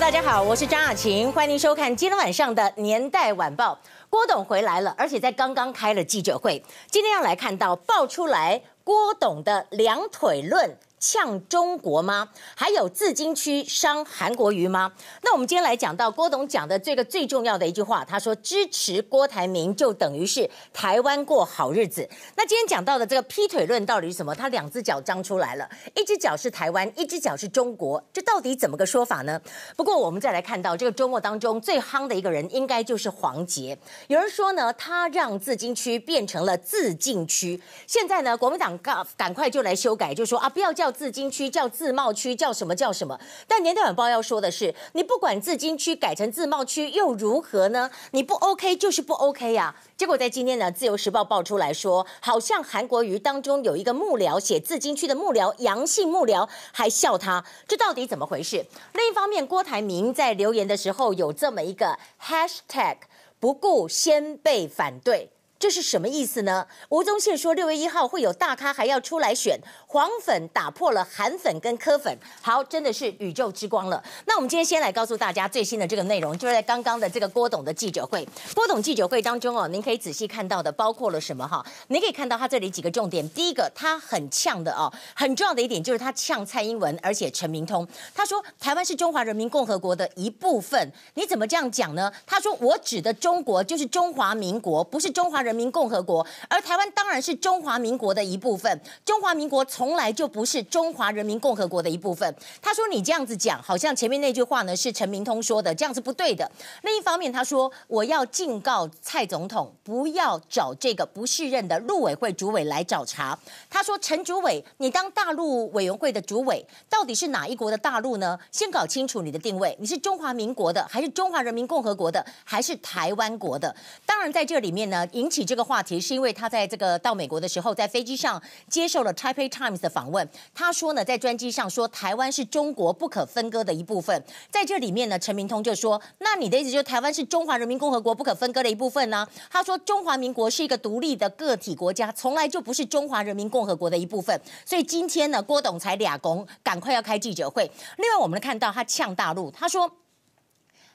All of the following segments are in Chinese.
大家好，我是张雅琴，欢迎收看今天晚上的《年代晚报》。郭董回来了，而且在刚刚开了记者会。今天要来看到爆出来郭董的两腿论。呛中国吗？还有自金区伤韩国瑜吗？那我们今天来讲到郭董讲的这个最重要的一句话，他说支持郭台铭就等于是台湾过好日子。那今天讲到的这个劈腿论到底是什么？他两只脚张出来了，一只脚是台湾，一只脚是中国，这到底怎么个说法呢？不过我们再来看到这个周末当中最夯的一个人，应该就是黄杰。有人说呢，他让自金区变成了自禁区。现在呢，国民党赶赶快就来修改，就说啊，不要叫。自金区叫自贸区，叫什么叫什么？但年代晚报要说的是，你不管自金区改成自贸区又如何呢？你不 OK 就是不 OK 呀、啊。结果在今天呢，自由时报爆出来说，好像韩国瑜当中有一个幕僚写自金区的幕僚，阳性幕僚还笑他，这到底怎么回事？另一方面，郭台铭在留言的时候有这么一个 hashtag，不顾先辈反对。这是什么意思呢？吴宗宪说六月一号会有大咖还要出来选，黄粉打破了韩粉跟柯粉，好，真的是宇宙之光了。那我们今天先来告诉大家最新的这个内容，就是在刚刚的这个郭董的记者会。郭董记者会当中哦，您可以仔细看到的包括了什么哈？您可以看到他这里几个重点。第一个，他很呛的哦，很重要的一点就是他呛蔡英文，而且陈明通。他说台湾是中华人民共和国的一部分，你怎么这样讲呢？他说我指的中国就是中华民国，不是中华人。人民共和国，而台湾当然是中华民国的一部分。中华民国从来就不是中华人民共和国的一部分。他说：“你这样子讲，好像前面那句话呢是陈明通说的，这样是不对的。”另一方面，他说：“我要警告蔡总统，不要找这个不适任的陆委会主委来找茬。”他说：“陈主委，你当大陆委员会的主委，到底是哪一国的大陆呢？先搞清楚你的定位，你是中华民国的，还是中华人民共和国的，还是台湾国的？当然，在这里面呢，引起。”起这个话题是因为他在这个到美国的时候，在飞机上接受了《Taipei Times》的访问。他说呢，在专机上说台湾是中国不可分割的一部分。在这里面呢，陈明通就说：“那你的意思就是台湾是中华人民共和国不可分割的一部分呢？”他说：“中华民国是一个独立的个体国家，从来就不是中华人民共和国的一部分。”所以今天呢，郭董才俩公赶快要开记者会。另外，我们看到他呛大陆，他说。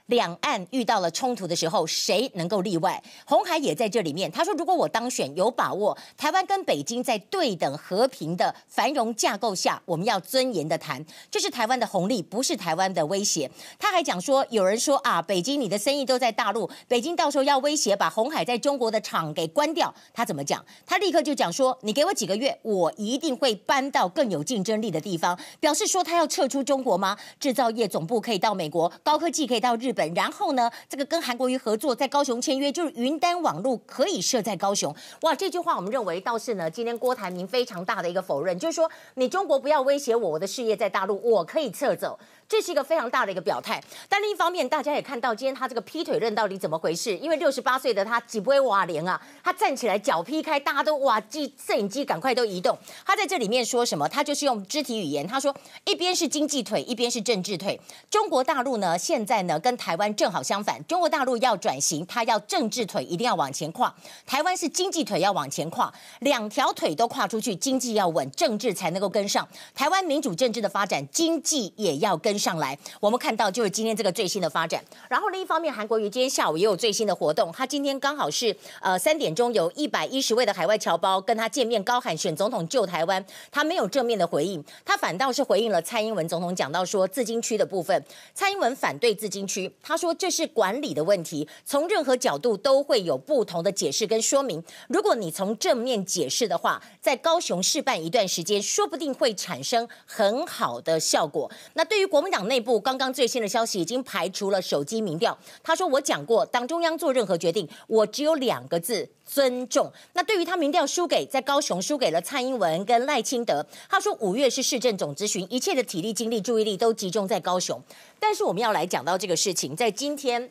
两岸遇到了冲突的时候，谁能够例外？红海也在这里面。他说：“如果我当选，有把握，台湾跟北京在对等和平的繁荣架构下，我们要尊严的谈，这是台湾的红利，不是台湾的威胁。”他还讲说：“有人说啊，北京你的生意都在大陆，北京到时候要威胁把红海在中国的厂给关掉。”他怎么讲？他立刻就讲说：“你给我几个月，我一定会搬到更有竞争力的地方。”表示说他要撤出中国吗？制造业总部可以到美国，高科技可以到日本。然后呢，这个跟韩国瑜合作，在高雄签约，就是云端网络可以设在高雄。哇，这句话我们认为倒是呢，今天郭台铭非常大的一个否认，就是说你中国不要威胁我，我的事业在大陆，我可以撤走。这是一个非常大的一个表态，但另一方面，大家也看到今天他这个劈腿论到底怎么回事？因为六十八岁的他几不会瓦连啊，他站起来脚劈开，大家都哇，机摄影机赶快都移动。他在这里面说什么？他就是用肢体语言，他说一边是经济腿，一边是政治腿。中国大陆呢，现在呢跟台湾正好相反，中国大陆要转型，他要政治腿一定要往前跨，台湾是经济腿要往前跨，两条腿都跨出去，经济要稳，政治才能够跟上。台湾民主政治的发展，经济也要跟上。来，我们看到就是今天这个最新的发展。然后另一方面，韩国瑜今天下午也有最新的活动。他今天刚好是呃三点钟，有一百一十位的海外侨胞跟他见面，高喊选总统救台湾。他没有正面的回应，他反倒是回应了蔡英文总统讲到说自金区的部分。蔡英文反对自金区，他说这是管理的问题，从任何角度都会有不同的解释跟说明。如果你从正面解释的话，在高雄试办一段时间，说不定会产生很好的效果。那对于国民党内部刚刚最新的消息已经排除了手机民调。他说：“我讲过，党中央做任何决定，我只有两个字：尊重。”那对于他民调输给在高雄输给了蔡英文跟赖清德，他说五月是市政总咨询，一切的体力、精力、注意力都集中在高雄。但是我们要来讲到这个事情，在今天。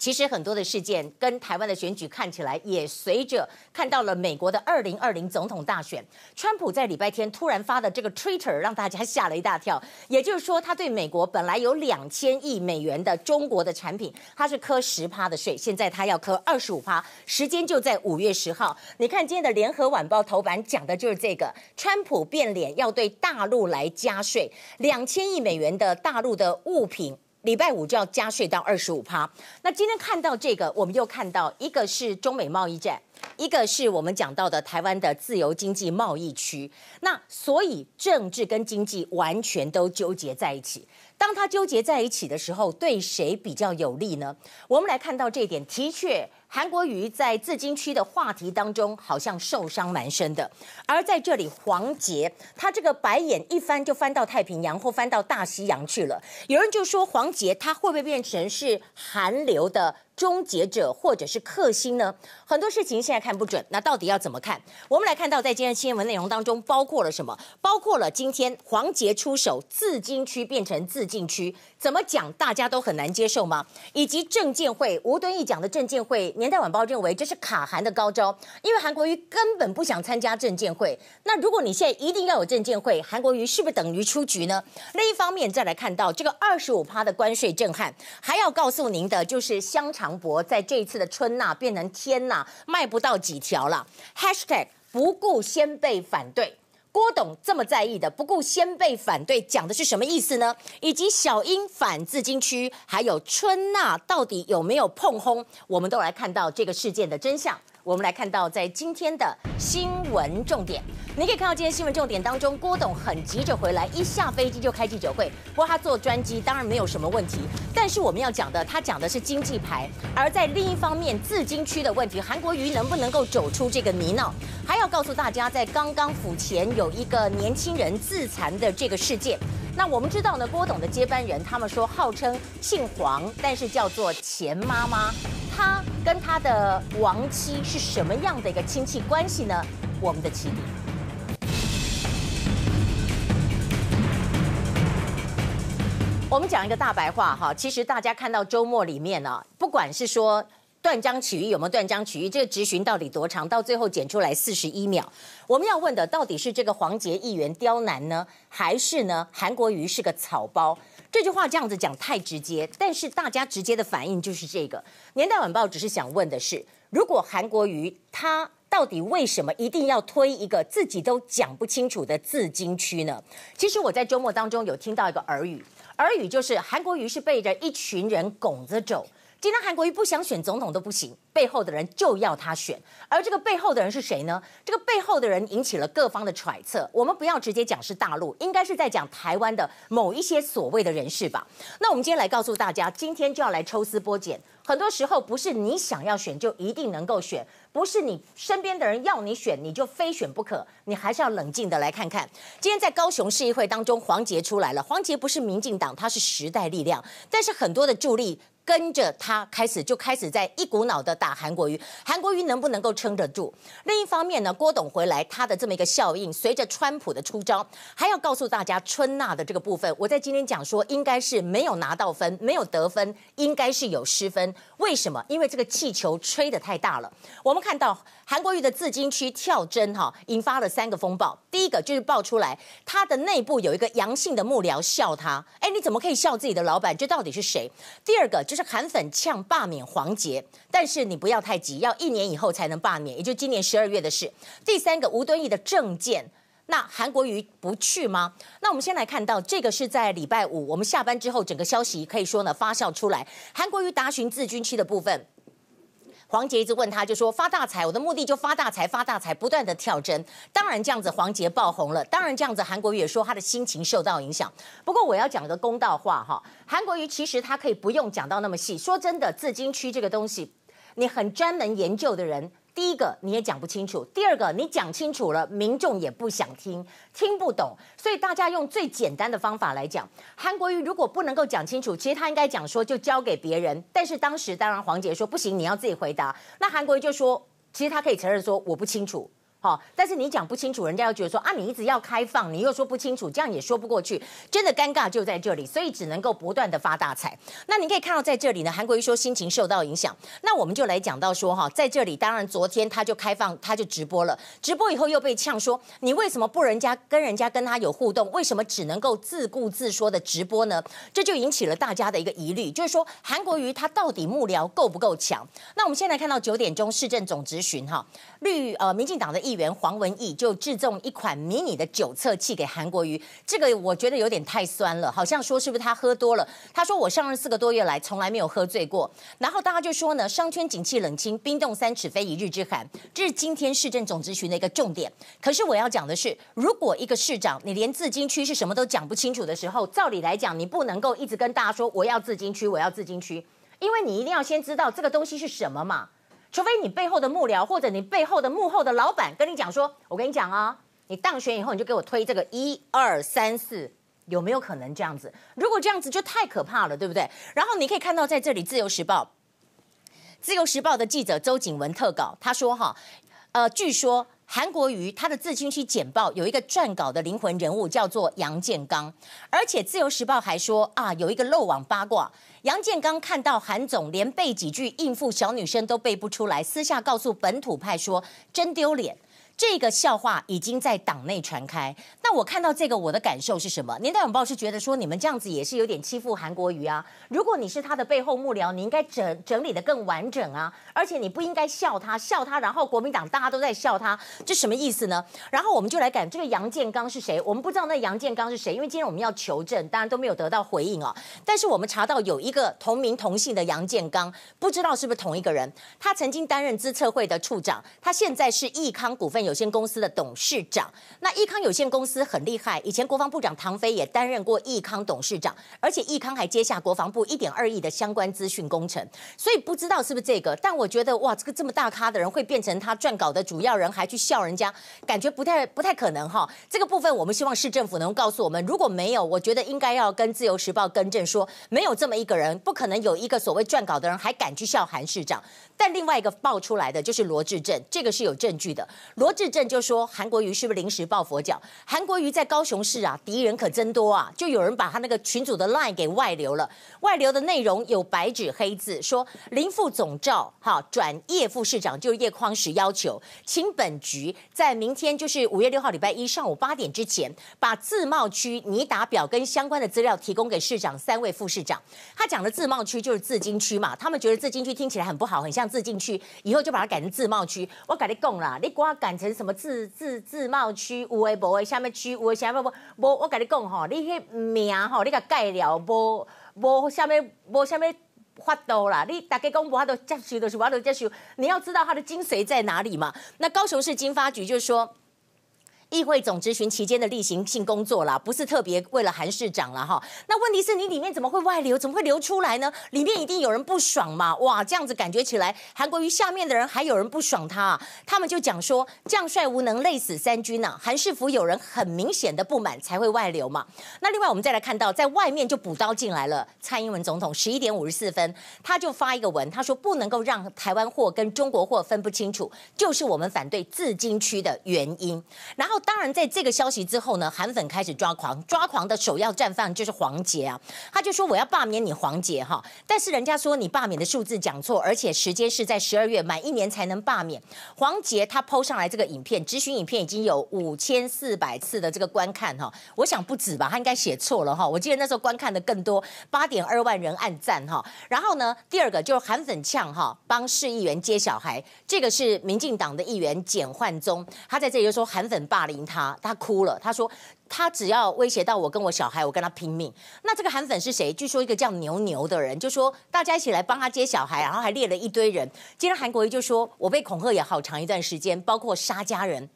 其实很多的事件跟台湾的选举看起来，也随着看到了美国的二零二零总统大选，川普在礼拜天突然发的这个 Twitter 让大家吓了一大跳。也就是说，他对美国本来有两千亿美元的中国的产品，他是课十趴的税，现在他要磕二十五趴，时间就在五月十号。你看今天的联合晚报头版讲的就是这个，川普变脸要对大陆来加税，两千亿美元的大陆的物品。礼拜五就要加税到二十五趴。那今天看到这个，我们又看到一个是中美贸易战，一个是我们讲到的台湾的自由经济贸易区。那所以政治跟经济完全都纠结在一起。当它纠结在一起的时候，对谁比较有利呢？我们来看到这一点，的确。韩国瑜在自金区的话题当中，好像受伤蛮深的。而在这里，黄杰他这个白眼一翻就翻到太平洋或翻到大西洋去了。有人就说，黄杰他会不会变成是韩流的终结者或者是克星呢？很多事情现在看不准，那到底要怎么看？我们来看到在今天新闻内容当中包括了什么？包括了今天黄杰出手，自金区变成自禁区，怎么讲大家都很难接受吗？以及证监会吴敦义讲的证监会，年代晚报认为这是卡韩的高招，因为韩国瑜根本不想参加证监会。那如果你现在一定要有证监会，韩国瑜是不是等于出局呢？另一方面再来看到这个二十五趴的关税震撼，还要告诉您的就是香肠。博在这一次的春呐变成天呐，卖不到几条了。Hashtag 不顾先辈反对，郭董这么在意的不顾先辈反对，讲的是什么意思呢？以及小英反自金区，还有春呐到底有没有碰轰？我们都来看到这个事件的真相。我们来看到，在今天的新闻重点，你可以看到今天新闻重点当中，郭董很急着回来，一下飞机就开记者会。不过他坐专机当然没有什么问题，但是我们要讲的，他讲的是经济牌。而在另一方面，自金区的问题，韩国瑜能不能够走出这个泥淖？还要告诉大家，在刚刚府前有一个年轻人自残的这个事件。那我们知道呢，郭董的接班人，他们说号称姓黄，但是叫做钱妈妈。他跟他的亡妻是什么样的一个亲戚关系呢？我们的起底。我们讲一个大白话哈，其实大家看到周末里面呢，不管是说断章取义有没有断章取义，这个质询到底多长，到最后剪出来四十一秒。我们要问的到底是这个黄杰议员刁难呢，还是呢韩国瑜是个草包？这句话这样子讲太直接，但是大家直接的反应就是这个。年代晚报只是想问的是，如果韩国瑜他到底为什么一定要推一个自己都讲不清楚的自金区呢？其实我在周末当中有听到一个耳语，耳语就是韩国瑜是被着一群人拱着走。今天韩国瑜不想选总统都不行，背后的人就要他选，而这个背后的人是谁呢？这个背后的人引起了各方的揣测。我们不要直接讲是大陆，应该是在讲台湾的某一些所谓的人士吧。那我们今天来告诉大家，今天就要来抽丝剥茧。很多时候不是你想要选就一定能够选，不是你身边的人要你选你就非选不可，你还是要冷静的来看看。今天在高雄市议会当中，黄杰出来了。黄杰不是民进党，他是时代力量，但是很多的助力。跟着他开始就开始在一股脑的打韩国瑜，韩国瑜能不能够撑得住？另一方面呢，郭董回来他的这么一个效应，随着川普的出招，还要告诉大家春娜的这个部分，我在今天讲说应该是没有拿到分，没有得分，应该是有失分。为什么？因为这个气球吹得太大了。我们看到韩国瑜的自金区跳针哈，引发了三个风暴。第一个就是爆出来他的内部有一个阳性的幕僚笑他，哎，你怎么可以笑自己的老板？这到底是谁？第二个就是。韩粉呛罢免黄杰，但是你不要太急，要一年以后才能罢免，也就今年十二月的事。第三个吴敦义的政见，那韩国瑜不去吗？那我们先来看到这个是在礼拜五，我们下班之后，整个消息可以说呢发酵出来，韩国瑜答询自军区的部分。黄杰一直问他，就说发大财，我的目的就发大财，发大财，不断的跳针。当然这样子，黄杰爆红了。当然这样子，韩国瑜也说他的心情受到影响。不过我要讲个公道话哈，韩国瑜其实他可以不用讲到那么细。说真的，自金区这个东西，你很专门研究的人。第一个你也讲不清楚，第二个你讲清楚了，民众也不想听，听不懂，所以大家用最简单的方法来讲，韩国瑜如果不能够讲清楚，其实他应该讲说就交给别人，但是当时当然黄杰说不行，你要自己回答，那韩国瑜就说，其实他可以承认说我不清楚。好，但是你讲不清楚，人家又觉得说啊，你一直要开放，你又说不清楚，这样也说不过去，真的尴尬就在这里，所以只能够不断的发大财。那你可以看到在这里呢，韩国瑜说心情受到影响，那我们就来讲到说哈，在这里当然昨天他就开放，他就直播了，直播以后又被呛说，你为什么不人家跟人家跟他有互动，为什么只能够自顾自说的直播呢？这就引起了大家的一个疑虑，就是说韩国瑜他到底幕僚够不够强？那我们现在看到九点钟市政总质询哈，绿呃民进党的议议员黄文义就致赠一款迷你的酒测器给韩国瑜，这个我觉得有点太酸了，好像说是不是他喝多了？他说我上任四个多月来从来没有喝醉过。然后大家就说呢，商圈景气冷清，冰冻三尺非一日之寒，这是今天市政总咨询的一个重点。可是我要讲的是，如果一个市长你连自金区是什么都讲不清楚的时候，照理来讲你不能够一直跟大家说我要自金区，我要自金区，因为你一定要先知道这个东西是什么嘛。除非你背后的幕僚或者你背后的幕后的老板跟你讲说，我跟你讲啊，你当选以后你就给我推这个一二三四，有没有可能这样子？如果这样子就太可怕了，对不对？然后你可以看到在这里，《自由时报》《自由时报》的记者周景文特稿，他说哈，呃，据说韩国瑜他的自清区简报有一个撰稿的灵魂人物叫做杨建刚，而且《自由时报》还说啊，有一个漏网八卦。杨建刚看到韩总连背几句应付小女生都背不出来，私下告诉本土派说：“真丢脸。”这个笑话已经在党内传开。那我看到这个，我的感受是什么？年代晚报是觉得说，你们这样子也是有点欺负韩国瑜啊。如果你是他的背后幕僚，你应该整整理得更完整啊。而且你不应该笑他，笑他，然后国民党大家都在笑他，这什么意思呢？然后我们就来讲这个杨建刚是谁？我们不知道那杨建刚是谁，因为今天我们要求证，当然都没有得到回应啊。但是我们查到有一个同名同姓的杨建刚，不知道是不是同一个人。他曾经担任资策会的处长，他现在是益康股份有。有限公司的董事长，那益康有限公司很厉害，以前国防部长唐飞也担任过益康董事长，而且益康还接下国防部一点二亿的相关资讯工程，所以不知道是不是这个，但我觉得哇，这个这么大咖的人会变成他撰稿的主要人，还去笑人家，感觉不太不太可能哈。这个部分我们希望市政府能告诉我们，如果没有，我觉得应该要跟自由时报更正说，没有这么一个人，不可能有一个所谓撰稿的人还敢去笑韩市长。但另外一个爆出来的就是罗志正，这个是有证据的，罗。市政就说韩国瑜是不是临时抱佛脚？韩国瑜在高雄市啊，敌人可真多啊！就有人把他那个群组的 line 给外流了，外流的内容有白纸黑字，说林副总召哈转叶副市长，就是叶匡时要求，请本局在明天就是五月六号礼拜一上午八点之前，把自贸区拟打表跟相关的资料提供给市长三位副市长。他讲的自贸区就是自金区嘛，他们觉得自金区听起来很不好，很像自禁区，以后就把它改成自贸区。我跟你讲啦，你给我改成。什么自自自贸区？有诶无诶？下面区有诶？下面无无？我跟你讲吼，你迄名吼，你甲改了无无？下面无下面法度啦？你大家讲无法度接受，就是无法度接受。你要知道它的精髓在哪里嘛？那高雄市经发局就是说。议会总质询期间的例行性工作啦，不是特别为了韩市长了哈。那问题是你里面怎么会外流？怎么会流出来呢？里面一定有人不爽嘛？哇，这样子感觉起来，韩国瑜下面的人还有人不爽他，啊，他们就讲说将帅无能，累死三军呐，啊。韩市府有人很明显的不满才会外流嘛。那另外我们再来看到，在外面就补刀进来了。蔡英文总统十一点五十四分，他就发一个文，他说不能够让台湾货跟中国货分不清楚，就是我们反对自金区的原因。然后。当然，在这个消息之后呢，韩粉开始抓狂，抓狂的首要战犯就是黄杰啊，他就说我要罢免你黄杰哈，但是人家说你罢免的数字讲错，而且时间是在十二月满一年才能罢免。黄杰他 PO 上来这个影片，质询影片已经有五千四百次的这个观看哈，我想不止吧，他应该写错了哈，我记得那时候观看的更多，八点二万人按赞哈。然后呢，第二个就是韩粉呛哈，帮市议员接小孩，这个是民进党的议员简焕宗，他在这里就说韩粉霸凌他，他哭了，他说他只要威胁到我跟我小孩，我跟他拼命。那这个韩粉是谁？据说一个叫牛牛的人，就说大家一起来帮他接小孩，然后还列了一堆人。今天韩国瑜就说，我被恐吓也好长一段时间，包括杀家人。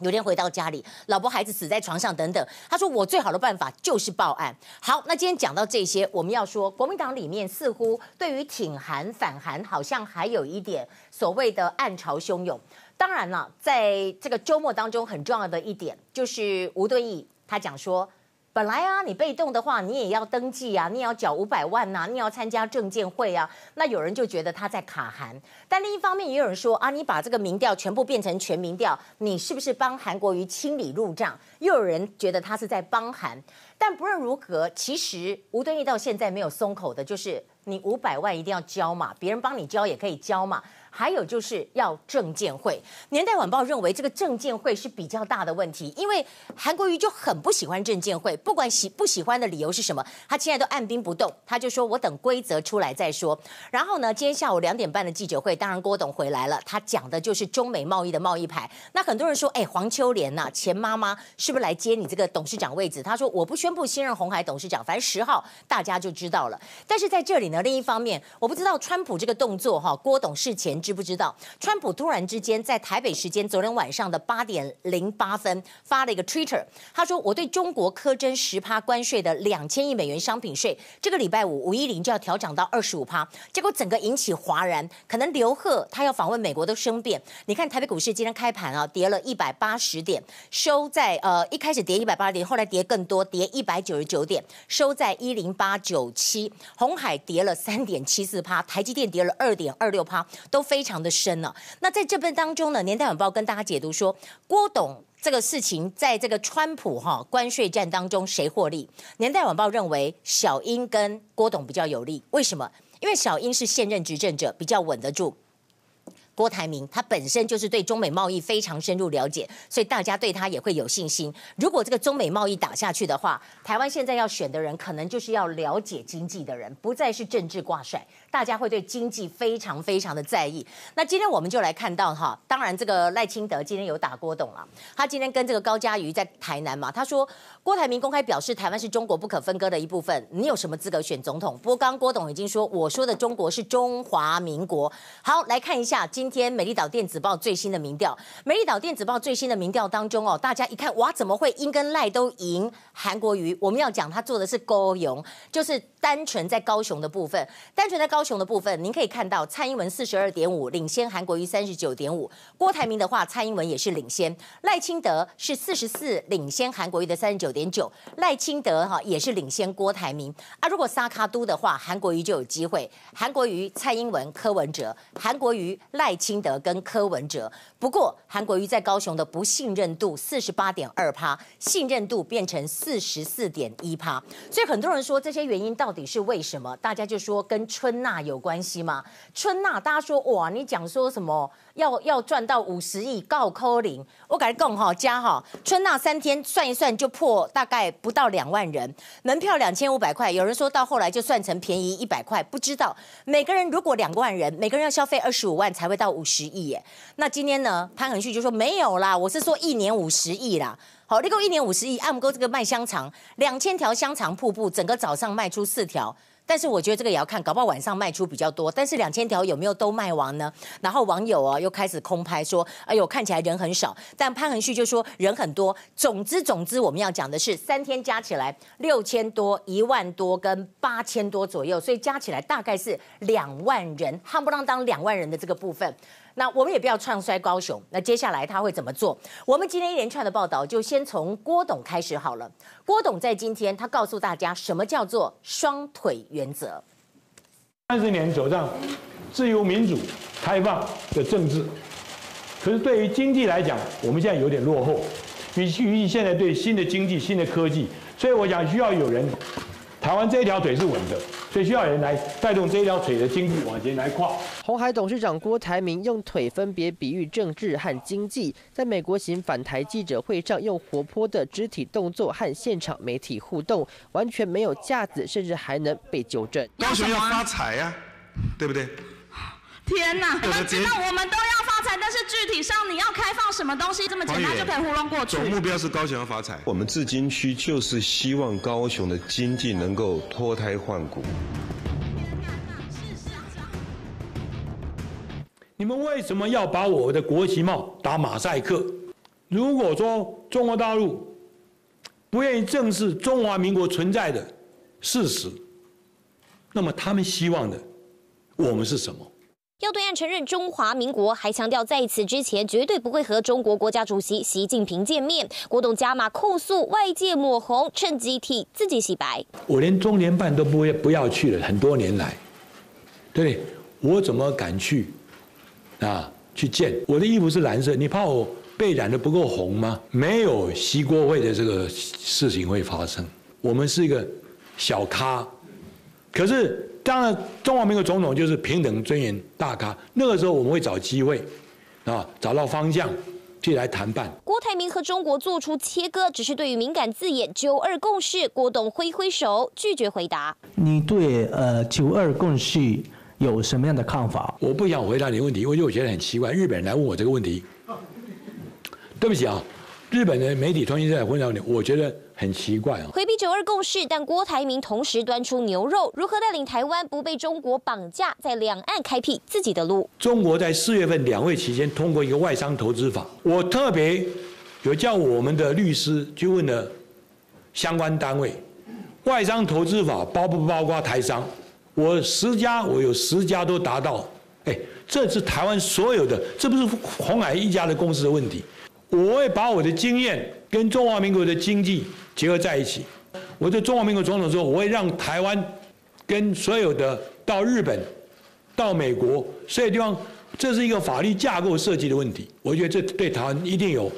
有天回到家里，老婆孩子死在床上等等。他说我最好的办法就是报案。好，那今天讲到这些，我们要说国民党里面似乎对于挺韩反韩，好像还有一点所谓的暗潮汹涌。当然了，在这个周末当中，很重要的一点就是吴敦义他讲说，本来啊，你被动的话，你也要登记啊，你也要缴五百万呐、啊，你也要参加政见会啊。那有人就觉得他在卡韩，但另一方面也有人说啊，你把这个民调全部变成全民调，你是不是帮韩国瑜清理路障？又有人觉得他是在帮韩。但不论如何，其实吴敦义到现在没有松口的，就是你五百万一定要交嘛，别人帮你交也可以交嘛。还有就是要证监会。年代晚报认为这个证监会是比较大的问题，因为韩国瑜就很不喜欢证监会，不管喜不喜欢的理由是什么，他现在都按兵不动，他就说我等规则出来再说。然后呢，今天下午两点半的记者会，当然郭董回来了，他讲的就是中美贸易的贸易牌。那很多人说，哎，黄秋莲呐、钱妈妈是不是来接你这个董事长位置？他说我不宣布新任鸿海董事长，反正十号大家就知道了。但是在这里呢，另一方面，我不知道川普这个动作哈，郭董事前。知不知道？川普突然之间在台北时间昨天晚上的八点零八分发了一个 Twitter，他说：“我对中国苛征十趴关税的两千亿美元商品税，这个礼拜五五一零就要调涨到二十五趴。”结果整个引起哗然，可能刘鹤他要访问美国都生变。你看台北股市今天开盘啊，跌了一百八十点，收在呃一开始跌一百八十点，后来跌更多，跌一百九十九点，收在一零八九七。红海跌了三点七四趴，台积电跌了二点二六趴，都非。非常的深了。那在这边当中呢，年代晚报跟大家解读说，郭董这个事情，在这个川普哈关税战当中谁获利？年代晚报认为小英跟郭董比较有利。为什么？因为小英是现任执政者，比较稳得住。郭台铭他本身就是对中美贸易非常深入了解，所以大家对他也会有信心。如果这个中美贸易打下去的话，台湾现在要选的人，可能就是要了解经济的人，不再是政治挂帅。大家会对经济非常非常的在意。那今天我们就来看到哈，当然这个赖清德今天有打郭董了。他今天跟这个高嘉瑜在台南嘛，他说郭台铭公开表示台湾是中国不可分割的一部分，你有什么资格选总统？不过刚刚郭董已经说，我说的中国是中华民国。好，来看一下今天美丽岛电子报最新的民调。美丽岛电子报最新的民调当中哦，大家一看哇，怎么会英跟赖都赢韩国瑜？我们要讲他做的是高雄，就是单纯在高雄的部分，单纯在高。雄的部分，您可以看到蔡英文四十二点五领先韩国瑜三十九点五，郭台铭的话，蔡英文也是领先，赖清德是四十四领先韩国瑜的三十九点九，赖清德哈也是领先郭台铭啊。如果沙卡都的话，韩国瑜就有机会，韩国瑜、蔡英文、柯文哲，韩国瑜、赖清德跟柯文哲。不过韩国瑜在高雄的不信任度四十八点二趴，信任度变成四十四点一趴，所以很多人说这些原因到底是为什么？大家就说跟春娜有关系吗？春娜，大家说哇，你讲说什么要要赚到五十亿高扣零，我感觉更好加哈。春娜三天算一算就破大概不到两万人，门票两千五百块，有人说到后来就算成便宜一百块，不知道每个人如果两万人，每个人要消费二十五万才会到五十亿耶。那今天呢，潘恒旭就说没有啦，我是说一年五十亿啦。好，立够一年五十亿，按不够这个卖香肠，两千条香肠瀑布，整个早上卖出四条。但是我觉得这个也要看，搞不好晚上卖出比较多。但是两千条有没有都卖完呢？然后网友啊又开始空拍说：“哎呦，看起来人很少。”但潘恒旭就说人很多。总之总之，我们要讲的是三天加起来六千多、一万多跟八千多左右，所以加起来大概是两万人，夯不啷当两万人的这个部分。那我们也不要唱衰高雄。那接下来他会怎么做？我们今天一连串的报道就先从郭董开始好了。郭董在今天他告诉大家什么叫做双腿原则。三十年走上自由民主开放的政治，可是对于经济来讲，我们现在有点落后。比于现在对新的经济、新的科技，所以我想需要有人。台湾这一条腿是稳的，所以需要人来带动这一条腿的经济往前来跨。红海董事长郭台铭用腿分别比喻政治和经济，在美国行返台记者会上用活泼的肢体动作和现场媒体互动，完全没有架子，甚至还能被纠正。高雄要发财呀、啊，对不对？天哪！我们知道我们都要发财，但是具体上你要开放什么东西，这么简单就可以糊弄过去？总目标是高雄要发财。我们至金区就是希望高雄的经济能够脱胎换骨。你们为什么要把我的国旗帽打马赛克？如果说中国大陆不愿意正视中华民国存在的事实，那么他们希望的我们是什么？要对岸承认中华民国，还强调在此之前绝对不会和中国国家主席习近平见面。郭董加码控诉外界抹红，趁机替自己洗白。我连中联办都不会不要去了，很多年来，对，我怎么敢去啊？去见我的衣服是蓝色，你怕我被染得不够红吗？没有习国会的这个事情会发生。我们是一个小咖，可是。当然，中华民国总统就是平等尊严大咖。那个时候我们会找机会，啊，找到方向。去来谈判。郭台铭和中国做出切割，只是对于敏感字眼“九二共识”，郭董挥挥手拒绝回答。你对呃“九二共识”有什么样的看法？我不想回答你的问题，因为我觉得很奇怪，日本人来问我这个问题。对不起啊，日本的媒体重新在回答你，我觉得。很奇怪哦，回避九二共识，但郭台铭同时端出牛肉，如何带领台湾不被中国绑架，在两岸开辟自己的路？中国在四月份两会期间通过一个外商投资法，我特别有叫我们的律师去问了相关单位，外商投资法包不包括台商？我十家，我有十家都达到，哎，这是台湾所有的，这不是红海一家的公司的问题。我会把我的经验跟中华民国的经济结合在一起。我对中华民国总统说，我会让台湾跟所有的到日本、到美国所有地方，这是一个法律架构设计的问题。我觉得这对台湾一定有，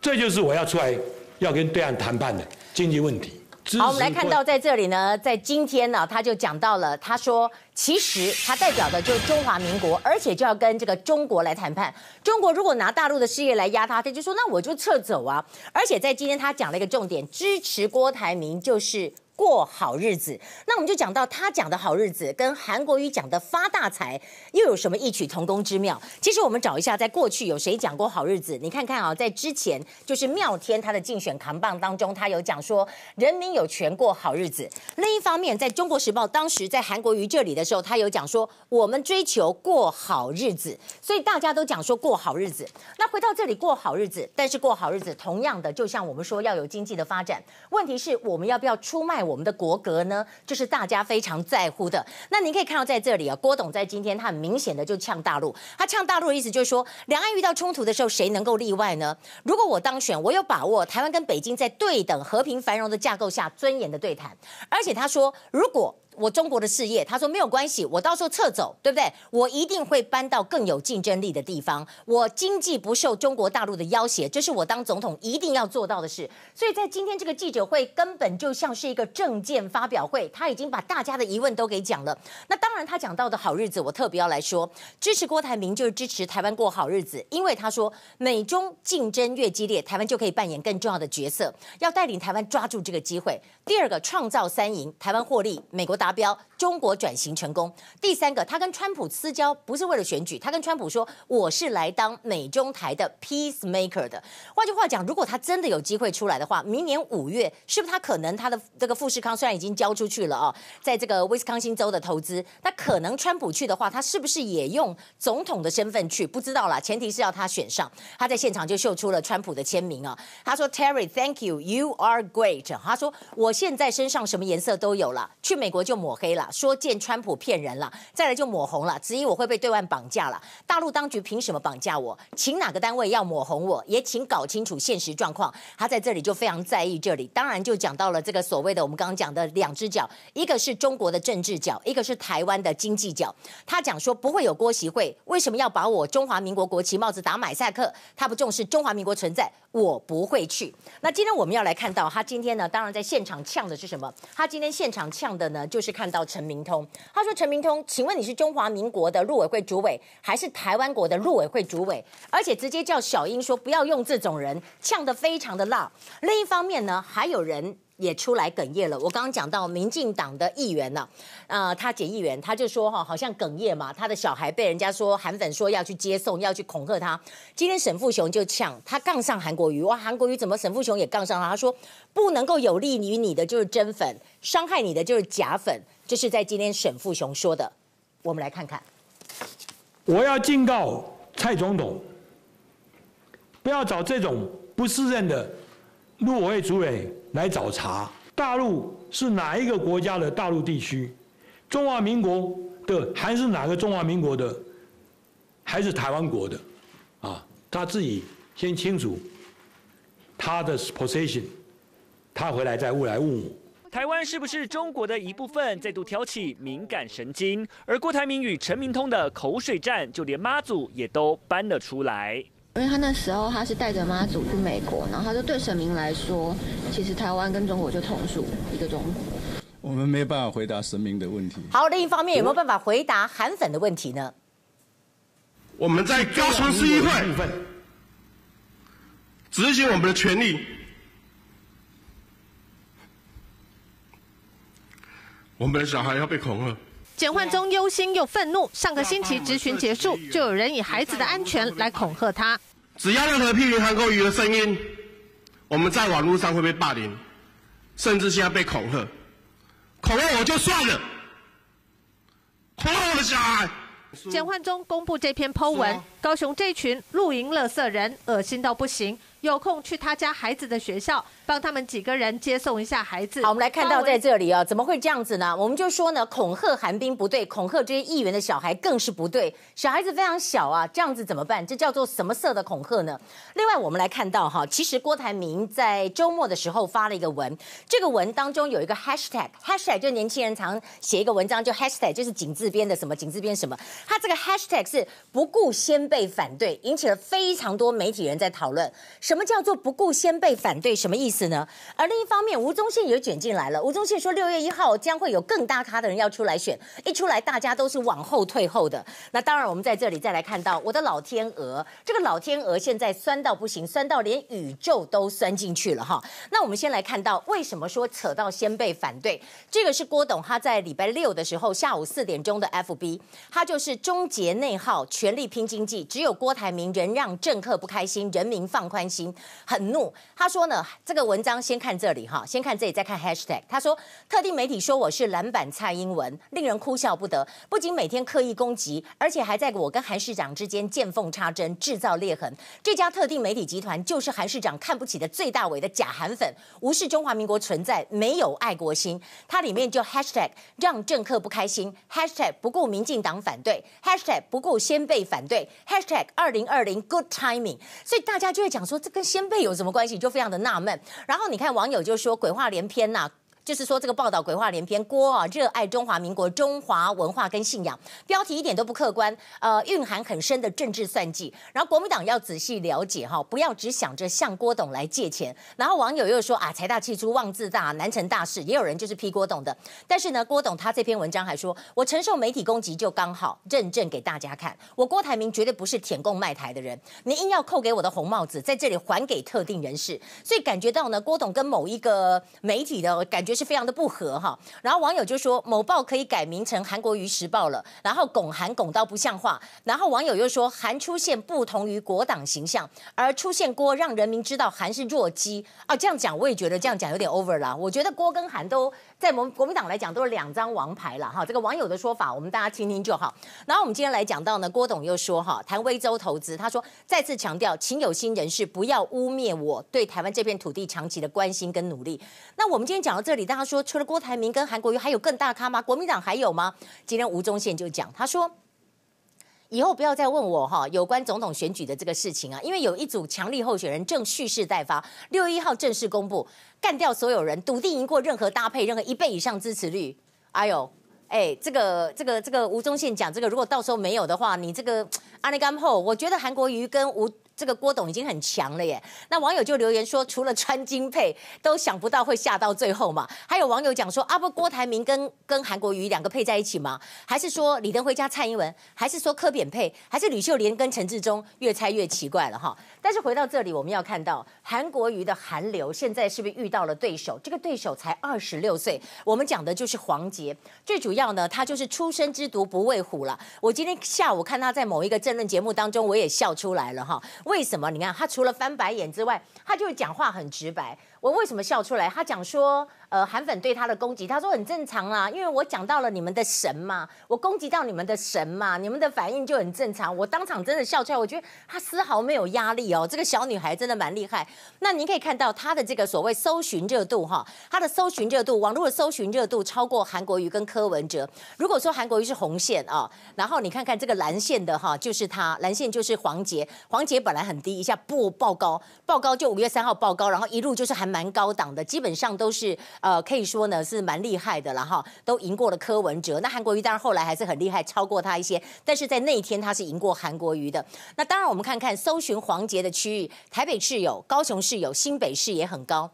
这就是我要出来要跟对岸谈判的经济问题。好，我们来看到在这里呢，在今天呢，他就讲到了，他说，其实他代表的就是中华民国，而且就要跟这个中国来谈判。中国如果拿大陆的事业来压他，他就说，那我就撤走啊。而且在今天他讲了一个重点，支持郭台铭就是。过好日子，那我们就讲到他讲的好日子，跟韩国瑜讲的发大财又有什么异曲同工之妙？其实我们找一下，在过去有谁讲过好日子？你看看啊，在之前就是妙天他的竞选扛棒当中，他有讲说人民有权过好日子。另一方面，在中国时报当时在韩国瑜这里的时候，他有讲说我们追求过好日子，所以大家都讲说过好日子。那回到这里过好日子，但是过好日子同样的，就像我们说要有经济的发展，问题是我们要不要出卖？我们的国格呢，就是大家非常在乎的。那你可以看到在这里啊，郭董在今天他很明显的就呛大陆，他呛大陆的意思就是说，两岸遇到冲突的时候，谁能够例外呢？如果我当选，我有把握台湾跟北京在对等、和平、繁荣的架构下尊严的对谈。而且他说，如果我中国的事业，他说没有关系，我到时候撤走，对不对？我一定会搬到更有竞争力的地方，我经济不受中国大陆的要挟，这是我当总统一定要做到的事。所以在今天这个记者会，根本就像是一个政见发表会，他已经把大家的疑问都给讲了。那当然，他讲到的好日子，我特别要来说，支持郭台铭就是支持台湾过好日子，因为他说美中竞争越激烈，台湾就可以扮演更重要的角色，要带领台湾抓住这个机会。第二个，创造三赢，台湾获利，美国大。达标，中国转型成功。第三个，他跟川普私交不是为了选举，他跟川普说：“我是来当美中台的 peacemaker 的。”换句话讲，如果他真的有机会出来的话，明年五月是不是他可能他的这个富士康虽然已经交出去了哦，在这个威斯康星州的投资，那可能川普去的话，他是不是也用总统的身份去？不知道啦，前提是要他选上。他在现场就秀出了川普的签名啊，他说：“Terry，thank you，you are great。”他说：“我现在身上什么颜色都有了，去美国就。”抹黑了，说见川普骗人了，再来就抹红了，质疑我会被对外绑架了。大陆当局凭什么绑架我？请哪个单位要抹红我？也请搞清楚现实状况。他在这里就非常在意这里，当然就讲到了这个所谓的我们刚刚讲的两只脚，一个是中国的政治脚，一个是台湾的经济脚。他讲说不会有郭席会，为什么要把我中华民国国旗帽子打马赛克？他不重视中华民国存在，我不会去。那今天我们要来看到他今天呢，当然在现场呛的是什么？他今天现场呛的呢，就是。是看到陈明通，他说：“陈明通，请问你是中华民国的入委会主委，还是台湾国的入委会主委？而且直接叫小英说不要用这种人，呛得非常的辣。另一方面呢，还有人。”也出来哽咽了。我刚刚讲到民进党的议员呢，呃，他检议员他就说哈，好像哽咽嘛，他的小孩被人家说韩粉说要去接送，要去恐吓他。今天沈富雄就呛他杠上韩国瑜，哇，韩国瑜怎么沈富雄也杠上他？他说不能够有利于你的就是真粉，伤害你的就是假粉。这是在今天沈富雄说的。我们来看看，我要警告蔡总统，不要找这种不适任的陆委会主委。来找茬，大陆是哪一个国家的大陆地区？中华民国的还是哪个中华民国的？还是台湾国的？啊，他自己先清楚他的 position，他回来再问来问我。台湾是不是中国的一部分？再度挑起敏感神经，而郭台铭与陈明通的口水战，就连妈祖也都搬了出来。因为他那时候他是带着妈祖去美国，然后他就对神明来说，其实台湾跟中国就同属一个中国。我们没有办法回答神明的问题。好，另一方面有没有办法回答韩粉的问题呢？我们在高雄市议会执行我们的权利。我们的小孩要被恐吓。简焕忠忧心又愤怒。上个星期质询结束，就有人以孩子的安全来恐吓他。只要任何批评韩国瑜的声音，我们在网络上会被霸凌，甚至现在被恐吓。恐吓我就算了，恐吓我的小孩。简焕忠公布这篇 Po 文，高雄这群露营垃圾人，恶心到不行。有空去他家孩子的学校，帮他们几个人接送一下孩子。好，我们来看到在这里啊，怎么会这样子呢？我们就说呢，恐吓寒冰不对，恐吓这些议员的小孩更是不对。小孩子非常小啊，这样子怎么办？这叫做什么色的恐吓呢？另外，我们来看到哈，其实郭台铭在周末的时候发了一个文，这个文当中有一个 hashtag，hashtag 就年轻人常写一个文章，就 hashtag 就是井字边的什么井字边什么，他这个 hashtag 是不顾先辈反对，引起了非常多媒体人在讨论。什么叫做不顾先辈反对？什么意思呢？而另一方面，吴宗宪也卷进来了。吴宗宪说，六月一号将会有更大咖的人要出来选，一出来大家都是往后退后的。那当然，我们在这里再来看到，我的老天鹅，这个老天鹅现在酸到不行，酸到连宇宙都酸进去了哈。那我们先来看到，为什么说扯到先辈反对？这个是郭董他在礼拜六的时候下午四点钟的 FB，他就是终结内耗，全力拼经济，只有郭台铭仍让政客不开心，人民放宽心。心很怒，他说呢，这个文章先看这里哈，先看这里再看 hashtag。他说，特定媒体说我是蓝版蔡英文，令人哭笑不得。不仅每天刻意攻击，而且还在我跟韩市长之间见缝插针，制造裂痕。这家特定媒体集团就是韩市长看不起的最大尾的假韩粉，无视中华民国存在，没有爱国心。它里面就 hashtag 让政客不开心，hashtag 不顾民进党反对，hashtag 不顾先辈反对，hashtag 二零二零 good timing。所以大家就会讲说，这跟先辈。有什么关系？就非常的纳闷。然后你看网友就说鬼话连篇呐、就是说这个报道鬼话连篇，郭啊热爱中华民国中华文化跟信仰，标题一点都不客观，呃，蕴含很深的政治算计。然后国民党要仔细了解哈，不要只想着向郭董来借钱。然后网友又说啊，财大气粗，妄自大，难成大事。也有人就是批郭董的。但是呢，郭董他这篇文章还说，我承受媒体攻击就刚好认证给大家看，我郭台铭绝对不是舔共卖台的人。你硬要扣给我的红帽子，在这里还给特定人士，所以感觉到呢，郭董跟某一个媒体的感觉。是非常的不合哈，然后网友就说某报可以改名成韩国瑜时报了，然后拱韩拱到不像话，然后网友又说韩出现不同于国党形象，而出现郭让人民知道韩是弱鸡。啊，这样讲我也觉得这样讲有点 over 啦，我觉得郭跟韩都。在我们国民党来讲，都是两张王牌了哈。这个网友的说法，我们大家听听就好。然后我们今天来讲到呢，郭董又说哈，谈威州投资，他说再次强调，请有心人士不要污蔑我对台湾这片土地长期的关心跟努力。那我们今天讲到这里，大家说除了郭台铭跟韩国瑜，还有更大咖吗？国民党还有吗？今天吴宗宪就讲，他说。以后不要再问我哈，有关总统选举的这个事情啊，因为有一组强力候选人正蓄势待发，六月一号正式公布，干掉所有人，笃定赢过任何搭配，任何一倍以上支持率。哎呦，哎，这个这个这个吴宗宪讲这个，如果到时候没有的话，你这个阿内甘后，我觉得韩国瑜跟吴。这个郭董已经很强了耶，那网友就留言说，除了穿金配，都想不到会下到最后嘛。还有网友讲说，啊不，郭台铭跟跟韩国瑜两个配在一起吗？还是说李登辉加蔡英文？还是说柯扁配？还是吕秀莲跟陈志忠？越猜越奇怪了哈。但是回到这里，我们要看到韩国瑜的韩流现在是不是遇到了对手？这个对手才二十六岁，我们讲的就是黄杰。最主要呢，他就是初生之犊不畏虎了。我今天下午看他在某一个政论节目当中，我也笑出来了哈。为什么？你看他除了翻白眼之外，他就讲话很直白。我为什么笑出来？他讲说。呃，韩粉对他的攻击，他说很正常啦，因为我讲到了你们的神嘛，我攻击到你们的神嘛，你们的反应就很正常。我当场真的笑出来，我觉得他丝毫没有压力哦，这个小女孩真的蛮厉害。那您可以看到她的这个所谓搜寻热度哈，她的搜寻热度，网络的搜寻热度超过韩国瑜跟柯文哲。如果说韩国瑜是红线啊，然后你看看这个蓝线的哈，就是他，蓝线就是黄杰，黄杰本来很低，一下不爆高，爆高就五月三号爆高，然后一路就是还蛮高档的，基本上都是。呃，可以说呢是蛮厉害的了哈，都赢过了柯文哲。那韩国瑜当然后来还是很厉害，超过他一些。但是在那一天他是赢过韩国瑜的。那当然我们看看搜寻黄杰的区域，台北市有，高雄市有，新北市也很高。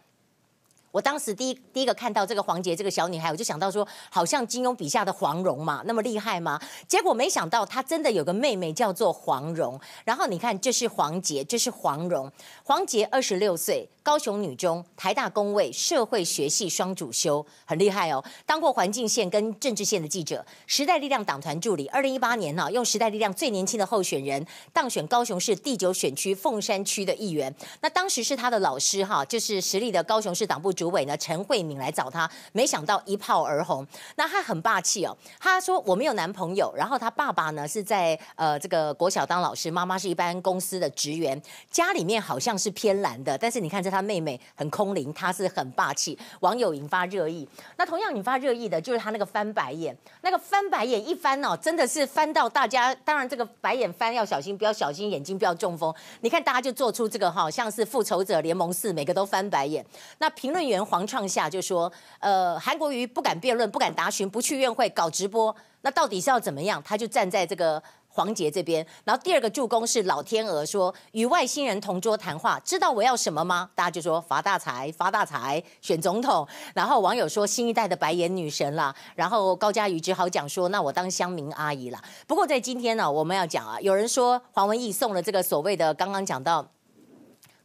我当时第一第一个看到这个黄杰这个小女孩，我就想到说，好像金庸笔下的黄蓉嘛，那么厉害吗？结果没想到她真的有个妹妹叫做黄蓉。然后你看，这是黄杰，这是黄蓉。黄杰二十六岁，高雄女中、台大工位社会学系双主修，很厉害哦。当过环境线跟政治线的记者，时代力量党团助理。二零一八年呢、用时代力量最年轻的候选人当选高雄市第九选区凤山区的议员。那当时是他的老师哈，就是实力的高雄市党部主委呢陈慧敏来找他，没想到一炮而红。那他很霸气哦，他说我没有男朋友，然后他爸爸呢是在呃这个国小当老师，妈妈是一般公司的职员，家里面好像是偏蓝的，但是你看这他妹妹很空灵，他是很霸气，网友引发热议。那同样引发热议的就是他那个翻白眼，那个翻白眼一翻哦，真的是翻到大家，当然这个白眼翻要小心，不要小心眼睛不要中风。你看大家就做出这个哈，像是复仇者联盟四，每个都翻白眼。那评论员黄创夏就说，呃，韩国瑜不敢辩论，不敢答询，不去院会搞直播，那到底是要怎么样？他就站在这个。黄杰这边，然后第二个助攻是老天鹅说，与外星人同桌谈话，知道我要什么吗？大家就说发大财，发大财，选总统。然后网友说新一代的白眼女神啦。然后高嘉瑜只好讲说，那我当乡民阿姨啦。不过在今天呢，我们要讲啊，有人说黄文义送了这个所谓的刚刚讲到。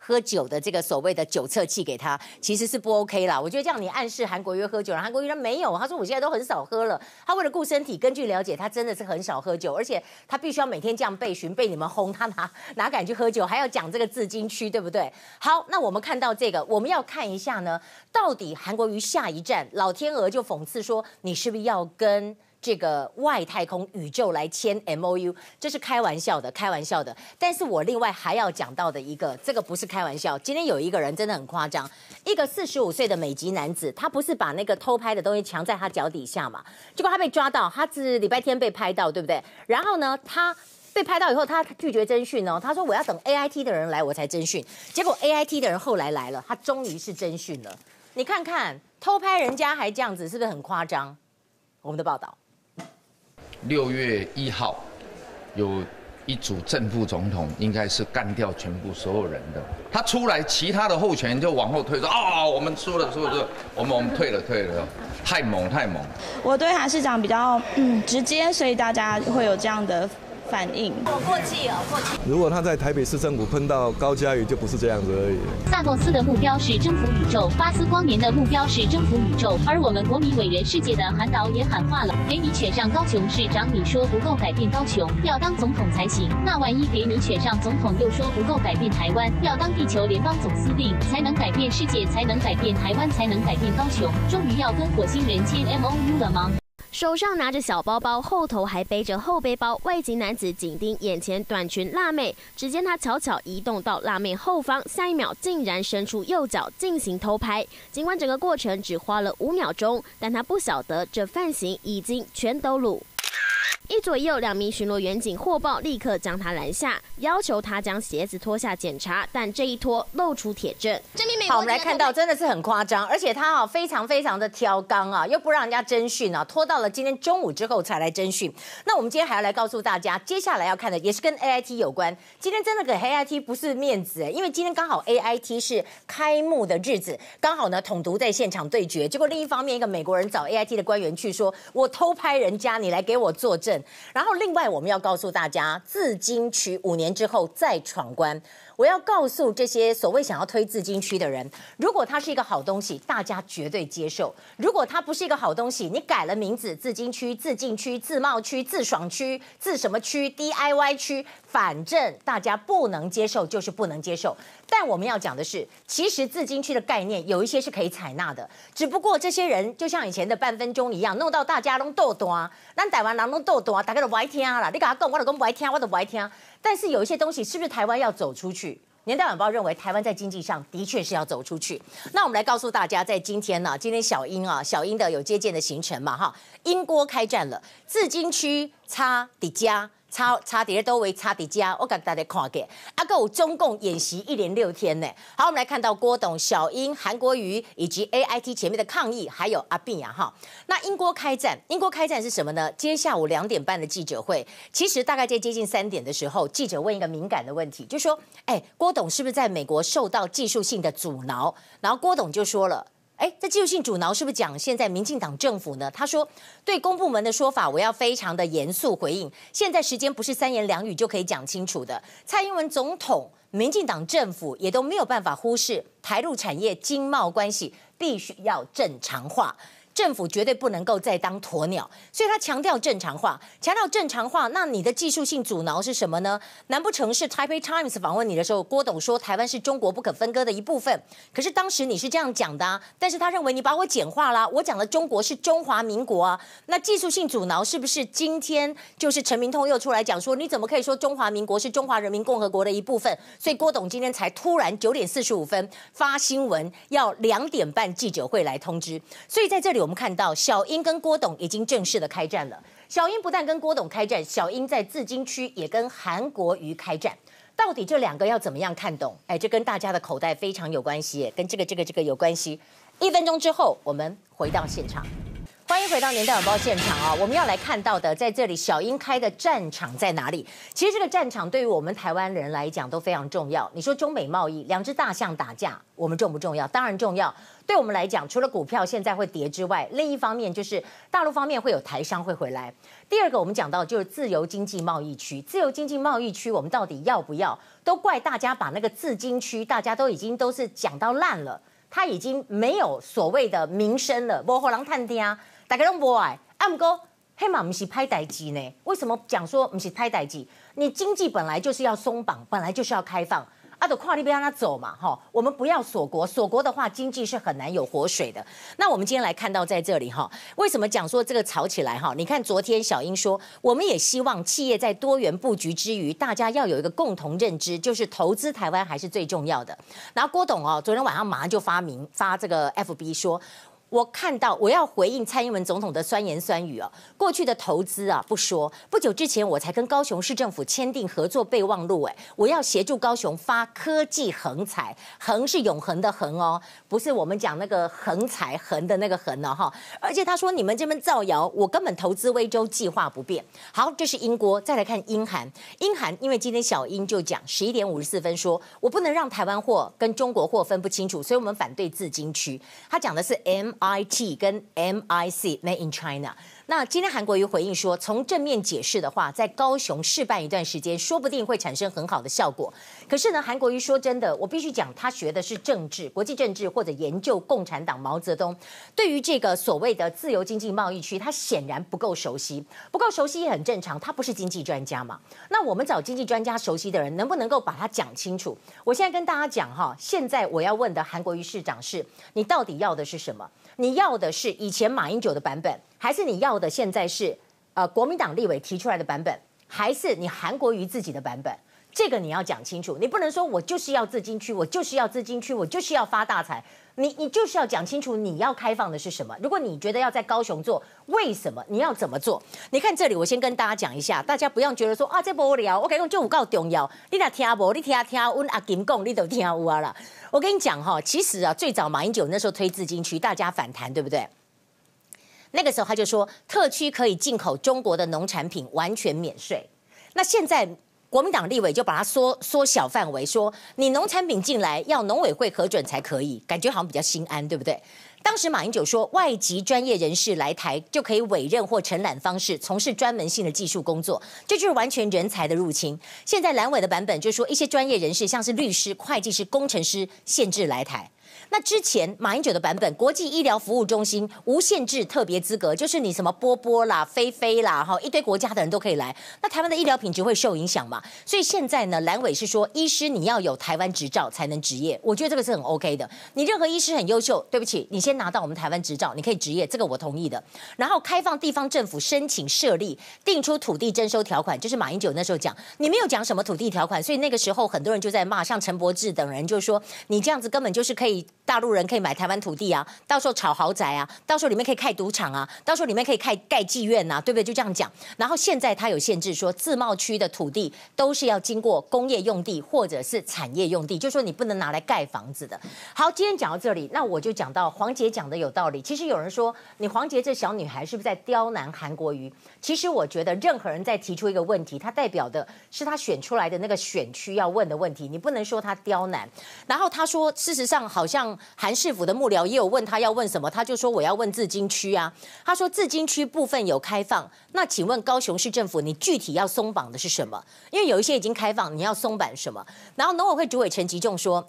喝酒的这个所谓的酒测器给他，其实是不 OK 啦。我觉得这样你暗示韩国瑜喝酒，韩国瑜他没有，他说我现在都很少喝了。他为了顾身体，根据了解，他真的是很少喝酒，而且他必须要每天这样被询，被你们轰，他哪哪敢去喝酒？还要讲这个自金区，对不对？好，那我们看到这个，我们要看一下呢，到底韩国瑜下一站，老天鹅就讽刺说，你是不是要跟？这个外太空宇宙来签 MOU，这是开玩笑的，开玩笑的。但是我另外还要讲到的一个，这个不是开玩笑。今天有一个人真的很夸张，一个四十五岁的美籍男子，他不是把那个偷拍的东西藏在他脚底下嘛？结果他被抓到，他是礼拜天被拍到，对不对？然后呢，他被拍到以后，他拒绝侦讯哦，他说我要等 AIT 的人来我才侦讯。结果 AIT 的人后来来了，他终于是侦讯了。你看看偷拍人家还这样子，是不是很夸张？我们的报道。六月一号，有一组正副总统，应该是干掉全部所有人的。他出来，其他的候选人就往后退，说：“、哦，我们输了，输了，输了，我们我们退了，退了，太猛，太猛。”我对韩市长比较嗯直接，所以大家会有这样的。反应，我过气哦，过气。如果他在台北市政府碰到高嘉瑜，就不是这样子而已。萨诺斯的目标是征服宇宙，巴斯光年的目标是征服宇宙，而我们国民伟人世界的韩导也喊话了：给你选上高雄市长，你说不够改变高雄，要当总统才行。那万一给你选上总统，又说不够改变台湾，要当地球联邦总司令，才能改变世界，才能改变台湾，才能改变高雄。终于要跟火星人签 MOU 了吗？手上拿着小包包，后头还背着后背包，外籍男子紧盯眼前短裙辣妹。只见他悄悄移动到辣妹后方，下一秒竟然伸出右脚进行偷拍。尽管整个过程只花了五秒钟，但他不晓得这犯行已经全都录。一左一右两名巡逻员警获报，立刻将他拦下，要求他将鞋子脱下检查。但这一脱露出铁证。好，我们来看到真的是很夸张，而且他啊非常非常的挑刚啊，又不让人家侦讯啊，拖到了今天中午之后才来侦讯。那我们今天还要来告诉大家，接下来要看的也是跟 AIT 有关。今天真的给 AIT 不是面子哎，因为今天刚好 AIT 是开幕的日子，刚好呢统独在现场对决。结果另一方面，一个美国人找 AIT 的官员去说：“我偷拍人家，你来给我作证。”然后，另外我们要告诉大家，自金区五年之后再闯关。我要告诉这些所谓想要推自金区的人，如果它是一个好东西，大家绝对接受；如果它不是一个好东西，你改了名字，自金区、自进区、自贸区、自爽区、自什么区、DIY 区，反正大家不能接受，就是不能接受。但我们要讲的是，其实自金区的概念有一些是可以采纳的，只不过这些人就像以前的半分钟一样，弄到大家拢斗大，咱台湾人拢斗大，大家都不爱听啦。你跟他讲，我都讲不爱听，我都不爱听。但是有一些东西，是不是台湾要走出去？年代晚报认为，台湾在经济上的确是要走出去。那我们来告诉大家，在今天呢，今天小英啊，小英的有接见的行程嘛，哈，英国开战了，自金区差迪加。差差点都为差点加，我给大家看给。阿个有中共演习一连六天呢。好，我们来看到郭董、小英、韩国瑜以及 AIT 前面的抗议，还有阿扁呀哈。那英国开战，英国开战是什么呢？今天下午两点半的记者会，其实大概在接近三点的时候，记者问一个敏感的问题，就说：哎，郭董是不是在美国受到技术性的阻挠？然后郭董就说了。哎，这技术性阻挠是不是讲现在民进党政府呢？他说对公部门的说法，我要非常的严肃回应。现在时间不是三言两语就可以讲清楚的。蔡英文总统、民进党政府也都没有办法忽视台陆产业经贸关系必须要正常化。政府绝对不能够再当鸵鸟，所以他强调正常化，强调正常化。那你的技术性阻挠是什么呢？难不成是 Taipei Times 访问你的时候，郭董说台湾是中国不可分割的一部分？可是当时你是这样讲的啊，但是他认为你把我简化了，我讲的中国是中华民国啊。那技术性阻挠是不是今天就是陈明通又出来讲说，你怎么可以说中华民国是中华人民共和国的一部分？所以郭董今天才突然九点四十五分发新闻，要两点半记者会来通知。所以在这里我们看到小英跟郭董已经正式的开战了。小英不但跟郭董开战，小英在自金区也跟韩国瑜开战。到底这两个要怎么样看懂？哎，这跟大家的口袋非常有关系，跟这个这个这个有关系。一分钟之后，我们回到现场。欢迎回到《年代晚报》现场啊！我们要来看到的，在这里小英开的战场在哪里？其实这个战场对于我们台湾人来讲都非常重要。你说中美贸易，两只大象打架，我们重不重要？当然重要。对我们来讲，除了股票现在会跌之外，另一方面就是大陆方面会有台商会回来。第二个，我们讲到就是自由经济贸易区，自由经济贸易区我们到底要不要？都怪大家把那个自经区，大家都已经都是讲到烂了，它已经没有所谓的名声了。波，后人探听啊。大家都不爱，啊，不过黑马不是拍代志呢？为什么讲说不是拍代志？你经济本来就是要松绑，本来就是要开放，啊，都跨地不让他走嘛，哈。我们不要锁国，锁国的话，经济是很难有活水的。那我们今天来看到在这里哈，为什么讲说这个吵起来哈？你看昨天小英说，我们也希望企业在多元布局之余，大家要有一个共同认知，就是投资台湾还是最重要的。然后郭董哦，昨天晚上马上就发明发这个 FB 说。我看到我要回应蔡英文总统的酸言酸语啊！过去的投资啊不说，不久之前我才跟高雄市政府签订合作备忘录，哎，我要协助高雄发科技横财，横是永恒的横哦，不是我们讲那个横财横的那个横呢哈。而且他说你们这边造谣，我根本投资威州计划不变。好，这是英国，再来看英韩，英韩因为今天小英就讲十一点五十四分说，我不能让台湾货跟中国货分不清楚，所以我们反对自金区。他讲的是 M。IT 跟 MIC Made in China。那今天韩国瑜回应说，从正面解释的话，在高雄试办一段时间，说不定会产生很好的效果。可是呢，韩国瑜说真的，我必须讲，他学的是政治、国际政治或者研究共产党毛泽东。对于这个所谓的自由经济贸易区，他显然不够熟悉，不够熟悉也很正常，他不是经济专家嘛。那我们找经济专家熟悉的人，能不能够把它讲清楚？我现在跟大家讲哈，现在我要问的韩国瑜市长是，你到底要的是什么？你要的是以前马英九的版本，还是你要的现在是呃国民党立委提出来的版本，还是你韩国瑜自己的版本？这个你要讲清楚，你不能说我就是要资金区，我就是要资金区，我就是要发大财。你你就是要讲清楚你要开放的是什么。如果你觉得要在高雄做，为什么？你要怎么做？你看这里，我先跟大家讲一下，大家不要觉得说啊这无聊，我跟你讲就有够重要。你俩听不？你听听，问阿金讲，你都听有啊啦。我跟你讲哈，其实啊，最早马英九那时候推自经区，大家反弹，对不对？那个时候他就说，特区可以进口中国的农产品，完全免税。那现在。国民党立委就把它缩缩小范围，说你农产品进来要农委会核准才可以，感觉好像比较心安，对不对？当时马英九说，外籍专业人士来台就可以委任或承揽方式从事专门性的技术工作，这就是完全人才的入侵。现在蓝委的版本就是说，一些专业人士像是律师、会计师、工程师限制来台。那之前马英九的版本，国际医疗服务中心无限制特别资格，就是你什么波波啦、菲菲啦，哈，一堆国家的人都可以来。那台湾的医疗品质会受影响嘛？所以现在呢，蓝委是说，医师你要有台湾执照才能执业。我觉得这个是很 OK 的。你任何医师很优秀，对不起，你先拿到我们台湾执照，你可以执业，这个我同意的。然后开放地方政府申请设立，定出土地征收条款，就是马英九那时候讲，你没有讲什么土地条款，所以那个时候很多人就在骂，像陈柏志等人就说，你这样子根本就是可以。大陆人可以买台湾土地啊，到时候炒豪宅啊，到时候里面可以开赌场啊，到时候里面可以开盖妓院呐，对不对？就这样讲。然后现在它有限制，说自贸区的土地都是要经过工业用地或者是产业用地，就说你不能拿来盖房子的。好，今天讲到这里，那我就讲到黄杰讲的有道理。其实有人说，你黄杰这小女孩是不是在刁难韩国瑜？其实我觉得，任何人在提出一个问题，他代表的是他选出来的那个选区要问的问题，你不能说他刁难。然后他说，事实上好像。韩市府的幕僚也有问他要问什么，他就说我要问自金区啊。他说自金区部分有开放，那请问高雄市政府你具体要松绑的是什么？因为有一些已经开放，你要松绑什么？然后农委会主委陈吉仲说。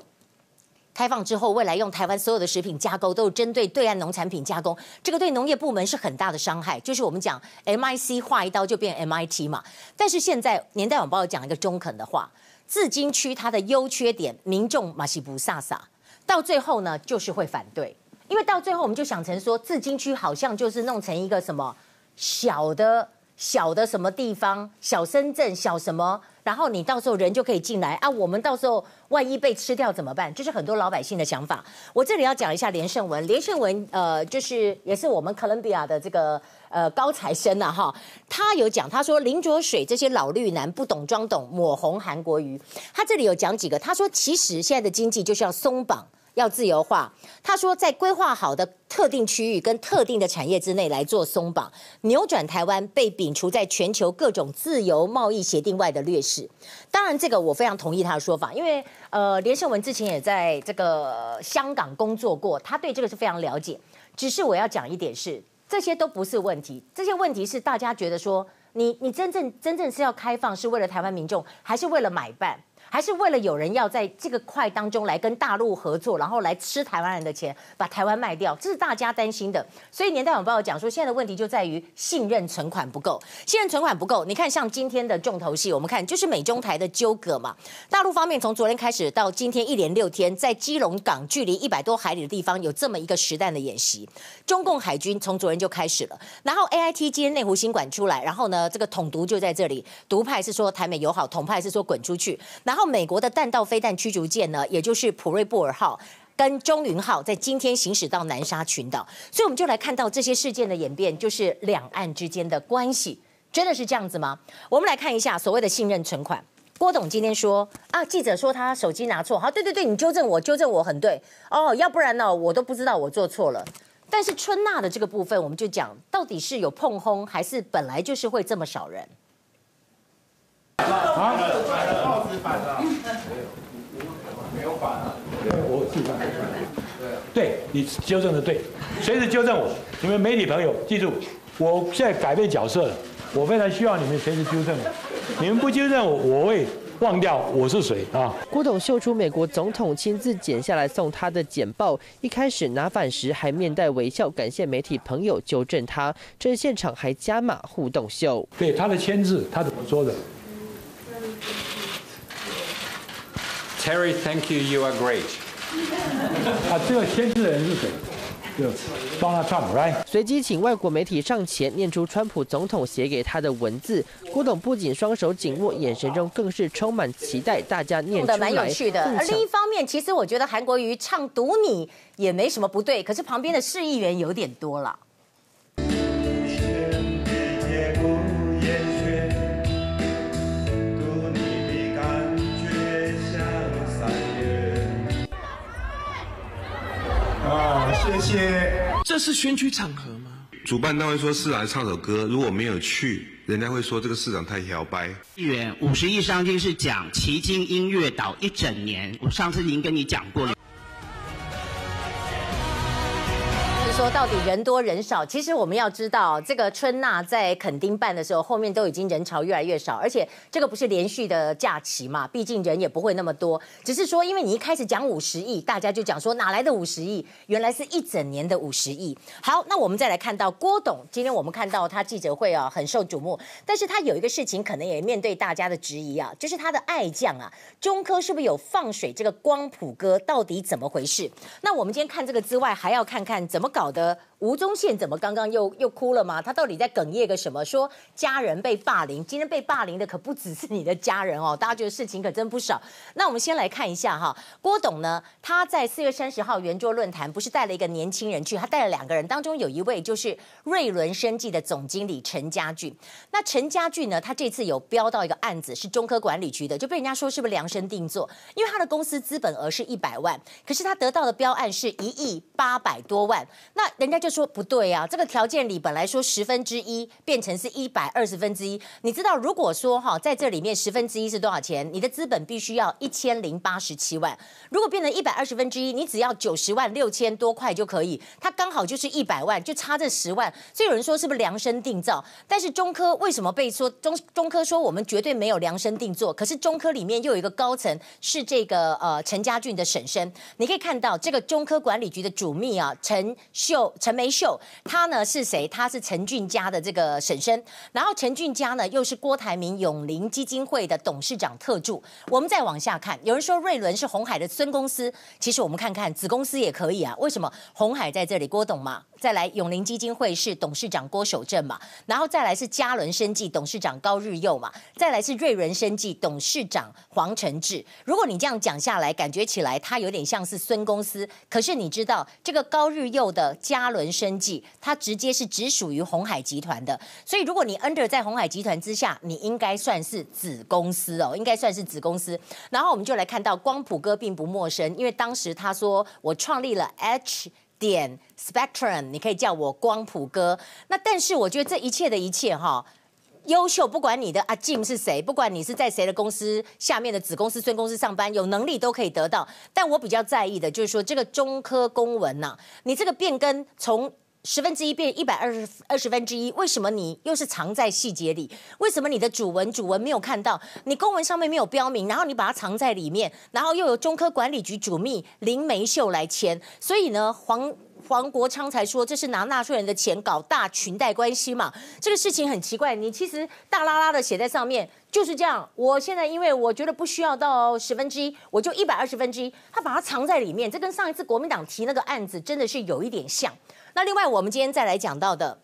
开放之后，未来用台湾所有的食品加工都是针对对岸农产品加工，这个对农业部门是很大的伤害。就是我们讲 MIC 划一刀就变 MIT 嘛。但是现在年代晚报讲一个中肯的话，自金区它的优缺点，民众马西不萨萨，到最后呢就是会反对，因为到最后我们就想成说自金区好像就是弄成一个什么小的小的什么地方，小深圳小什么。然后你到时候人就可以进来啊！我们到时候万一被吃掉怎么办？这是很多老百姓的想法。我这里要讲一下连胜文，连胜文呃，就是也是我们哥伦比亚的这个呃高材生啊哈。他有讲，他说林卓水这些老绿男不懂装懂，抹红韩国瑜。他这里有讲几个，他说其实现在的经济就是要松绑。要自由化，他说在规划好的特定区域跟特定的产业之内来做松绑，扭转台湾被摒除在全球各种自由贸易协定外的劣势。当然，这个我非常同意他的说法，因为呃，连胜文之前也在这个香港工作过，他对这个是非常了解。只是我要讲一点是，这些都不是问题，这些问题是大家觉得说，你你真正真正是要开放，是为了台湾民众，还是为了买办？还是为了有人要在这个块当中来跟大陆合作，然后来吃台湾人的钱，把台湾卖掉，这是大家担心的。所以年代晚报讲说，现在的问题就在于信任存款不够，信任存款不够。你看，像今天的重头戏，我们看就是美中台的纠葛嘛。大陆方面从昨天开始到今天一连六天，在基隆港距离一百多海里的地方有这么一个实弹的演习。中共海军从昨天就开始了，然后 AIT 今天内湖新馆出来，然后呢，这个统独就在这里，独派是说台美友好，统派是说滚出去，然后。后美国的弹道飞弹驱逐舰呢，也就是普瑞布尔号跟中云号，在今天行驶到南沙群岛，所以我们就来看到这些事件的演变，就是两岸之间的关系真的是这样子吗？我们来看一下所谓的信任存款。郭董今天说啊，记者说他手机拿错，好，对对对，你纠正我，纠正我很对哦，要不然呢，我都不知道我做错了。但是春娜的这个部分，我们就讲到底是有碰轰，还是本来就是会这么少人？啊，报纸版的，没有版啊，对，我自版。对，你纠正的对，随时纠正我。你们媒体朋友记住，我现在改变角色了，我非常需要你们随时纠正我。你们不纠正我，我会忘掉我是谁啊。郭董秀出美国总统亲自剪下来送他的简报，一开始拿反时还面带微笑，感谢媒体朋友纠正他，这现场还加码互动秀。对，他的签字，他怎么说的？Terry，thank you，you are great。啊，这个签字的人是谁？就 Donald Trump，right？随即请外国媒体上前念出川普总统写给他的文字。郭董不仅双手紧握，眼神中更是充满期待。大家念出来，蛮有趣的。而另一方面，其实我觉得韩国瑜唱读你也没什么不对，可是旁边的市议员有点多了。谢谢。这是选举场合吗？主办单位说市长唱首歌，如果没有去，人家会说这个市长太摇摆。议员五十亿商金是讲奇经音乐岛一整年，我上次已经跟你讲过了。说到底人多人少，其实我们要知道，这个春娜在垦丁办的时候，后面都已经人潮越来越少，而且这个不是连续的假期嘛，毕竟人也不会那么多。只是说，因为你一开始讲五十亿，大家就讲说哪来的五十亿？原来是一整年的五十亿。好，那我们再来看到郭董，今天我们看到他记者会啊，很受瞩目，但是他有一个事情可能也面对大家的质疑啊，就是他的爱将啊，中科是不是有放水？这个光谱哥到底怎么回事？那我们今天看这个之外，还要看看怎么搞。好的，吴宗宪怎么刚刚又又哭了吗？他到底在哽咽个什么？说家人被霸凌，今天被霸凌的可不只是你的家人哦，大家觉得事情可真不少。那我们先来看一下哈，郭董呢，他在四月三十号圆桌论坛不是带了一个年轻人去，他带了两个人，当中有一位就是瑞伦生技的总经理陈家俊。那陈家俊呢，他这次有标到一个案子是中科管理局的，就被人家说是不是量身定做？因为他的公司资本额是一百万，可是他得到的标案是一亿八百多万。那人家就说不对啊，这个条件里本来说十分之一变成是一百二十分之一。你知道，如果说哈在这里面十分之一是多少钱？你的资本必须要一千零八十七万。如果变成一百二十分之一，你只要九十万六千多块就可以。他刚好就是一百万，就差这十万。所以有人说是不是量身定造？但是中科为什么被说中中科说我们绝对没有量身定做？可是中科里面又有一个高层是这个呃陈家俊的婶婶，你可以看到这个中科管理局的主秘啊陈秀。陈梅秀，他呢是谁？他是陈俊家的这个婶婶，然后陈俊家呢又是郭台铭永龄基金会的董事长特助。我们再往下看，有人说瑞伦是红海的孙公司，其实我们看看子公司也可以啊。为什么红海在这里？郭董嘛。再来永龄基金会是董事长郭守正嘛，然后再来是嘉伦生技董事长高日佑嘛，再来是瑞伦生技董事长黄承志。如果你这样讲下来，感觉起来他有点像是孙公司。可是你知道这个高日佑的嘉伦生技，它直接是直属于鸿海集团的。所以如果你 under 在鸿海集团之下，你应该算是子公司哦，应该算是子公司。然后我们就来看到光谱哥并不陌生，因为当时他说我创立了 H。点 Spectrum，你可以叫我光谱哥。那但是我觉得这一切的一切哈，优秀，不管你的阿 Jim 是谁，不管你是在谁的公司下面的子公司、孙公司上班，有能力都可以得到。但我比较在意的就是说，这个中科公文呐、你这个变更从。十分之一变一百二十二十分之一，为什么你又是藏在细节里？为什么你的主文主文没有看到？你公文上面没有标明，然后你把它藏在里面，然后又有中科管理局主秘林梅秀来签，所以呢，黄黄国昌才说这是拿纳税人的钱搞大裙带关系嘛？这个事情很奇怪，你其实大拉拉的写在上面就是这样。我现在因为我觉得不需要到十分之一，我就一百二十分之一，他把它藏在里面，这跟上一次国民党提那个案子真的是有一点像。那另外，我们今天再来讲到的，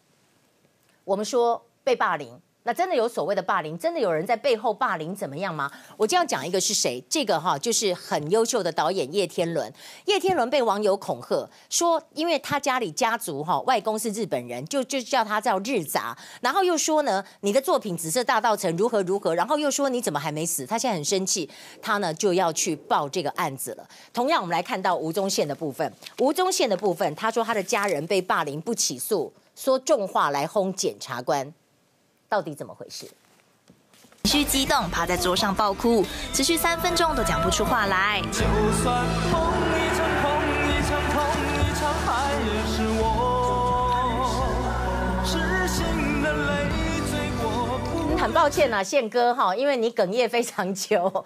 我们说被霸凌。那真的有所谓的霸凌，真的有人在背后霸凌怎么样吗？我这样讲一个是谁？这个哈就是很优秀的导演叶天伦。叶天伦被网友恐吓说，因为他家里家族哈外公是日本人，就就叫他叫日杂。然后又说呢，你的作品《紫色大道城》如何如何。然后又说你怎么还没死？他现在很生气，他呢就要去报这个案子了。同样，我们来看到吴宗宪的部分。吴宗宪的部分，他说他的家人被霸凌不起诉，说重话来轰检察官。到底怎么回事？情绪激动，趴在桌上爆哭，持续三分钟都讲不出话来。就算痛一场，痛一场，痛一场，还是我痴心的泪醉过。很抱歉啊，宪哥哈，因为你哽咽非常久。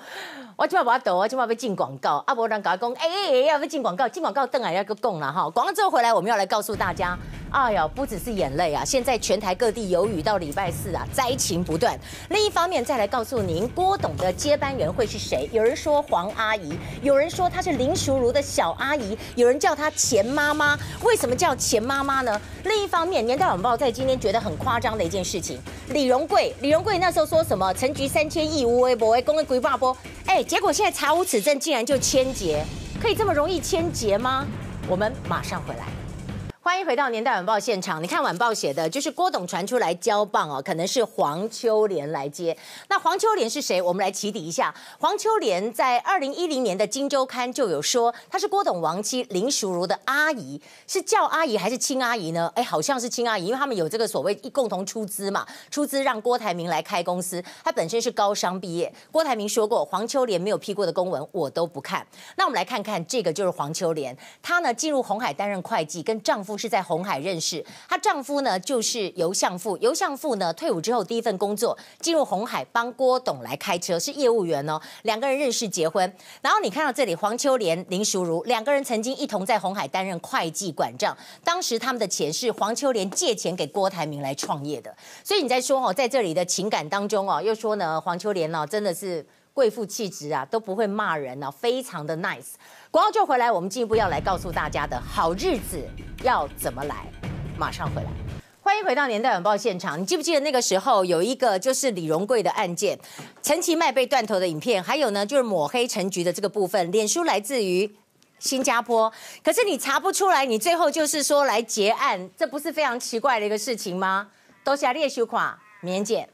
我今晚把它抖，我今晚被进广告。阿伯让搞公，哎哎，要不进广告？进广告邓来要个供了哈。广告之后回来，我们要来告诉大家。哎呀，不只是眼泪啊！现在全台各地有雨，到礼拜四啊，灾情不断。另一方面，再来告诉您，郭董的接班人会是谁？有人说黄阿姨，有人说她是林淑如的小阿姨，有人叫她钱妈妈。为什么叫钱妈妈呢？另一方面，《年代晚报》在今天觉得很夸张的一件事情，李荣贵，李荣贵那时候说什么？陈局三千亿无微不微，公恩鬼霸波。哎，结果现在查无此证，竟然就签结，可以这么容易签结吗？我们马上回来。欢迎回到年代晚报现场。你看晚报写的，就是郭董传出来交棒哦，可能是黄秋莲来接。那黄秋莲是谁？我们来起底一下。黄秋莲在二零一零年的《金周刊》就有说，她是郭董亡妻林淑如的阿姨，是叫阿姨还是亲阿姨呢？哎，好像是亲阿姨，因为他们有这个所谓一共同出资嘛，出资让郭台铭来开公司。他本身是高商毕业。郭台铭说过，黄秋莲没有批过的公文我都不看。那我们来看看，这个就是黄秋莲，她呢进入红海担任会计，跟丈夫。是在红海认识，她丈夫呢就是游相富，游相富呢退伍之后第一份工作进入红海帮郭董来开车，是业务员哦。两个人认识结婚，然后你看到这里黄秋莲、林淑如两个人曾经一同在红海担任会计管账，当时他们的钱是黄秋莲借钱给郭台铭来创业的，所以你在说哦，在这里的情感当中哦，又说呢黄秋莲呢真的是贵妇气质啊，都不会骂人呢，非常的 nice。广告就回来，我们进一步要来告诉大家的好日子要怎么来，马上回来。欢迎回到年代晚报现场。你记不记得那个时候有一个就是李荣贵的案件，陈其迈被断头的影片，还有呢就是抹黑陈菊的这个部分，脸书来自于新加坡，可是你查不出来，你最后就是说来结案，这不是非常奇怪的一个事情吗？多谢列修垮，明天见。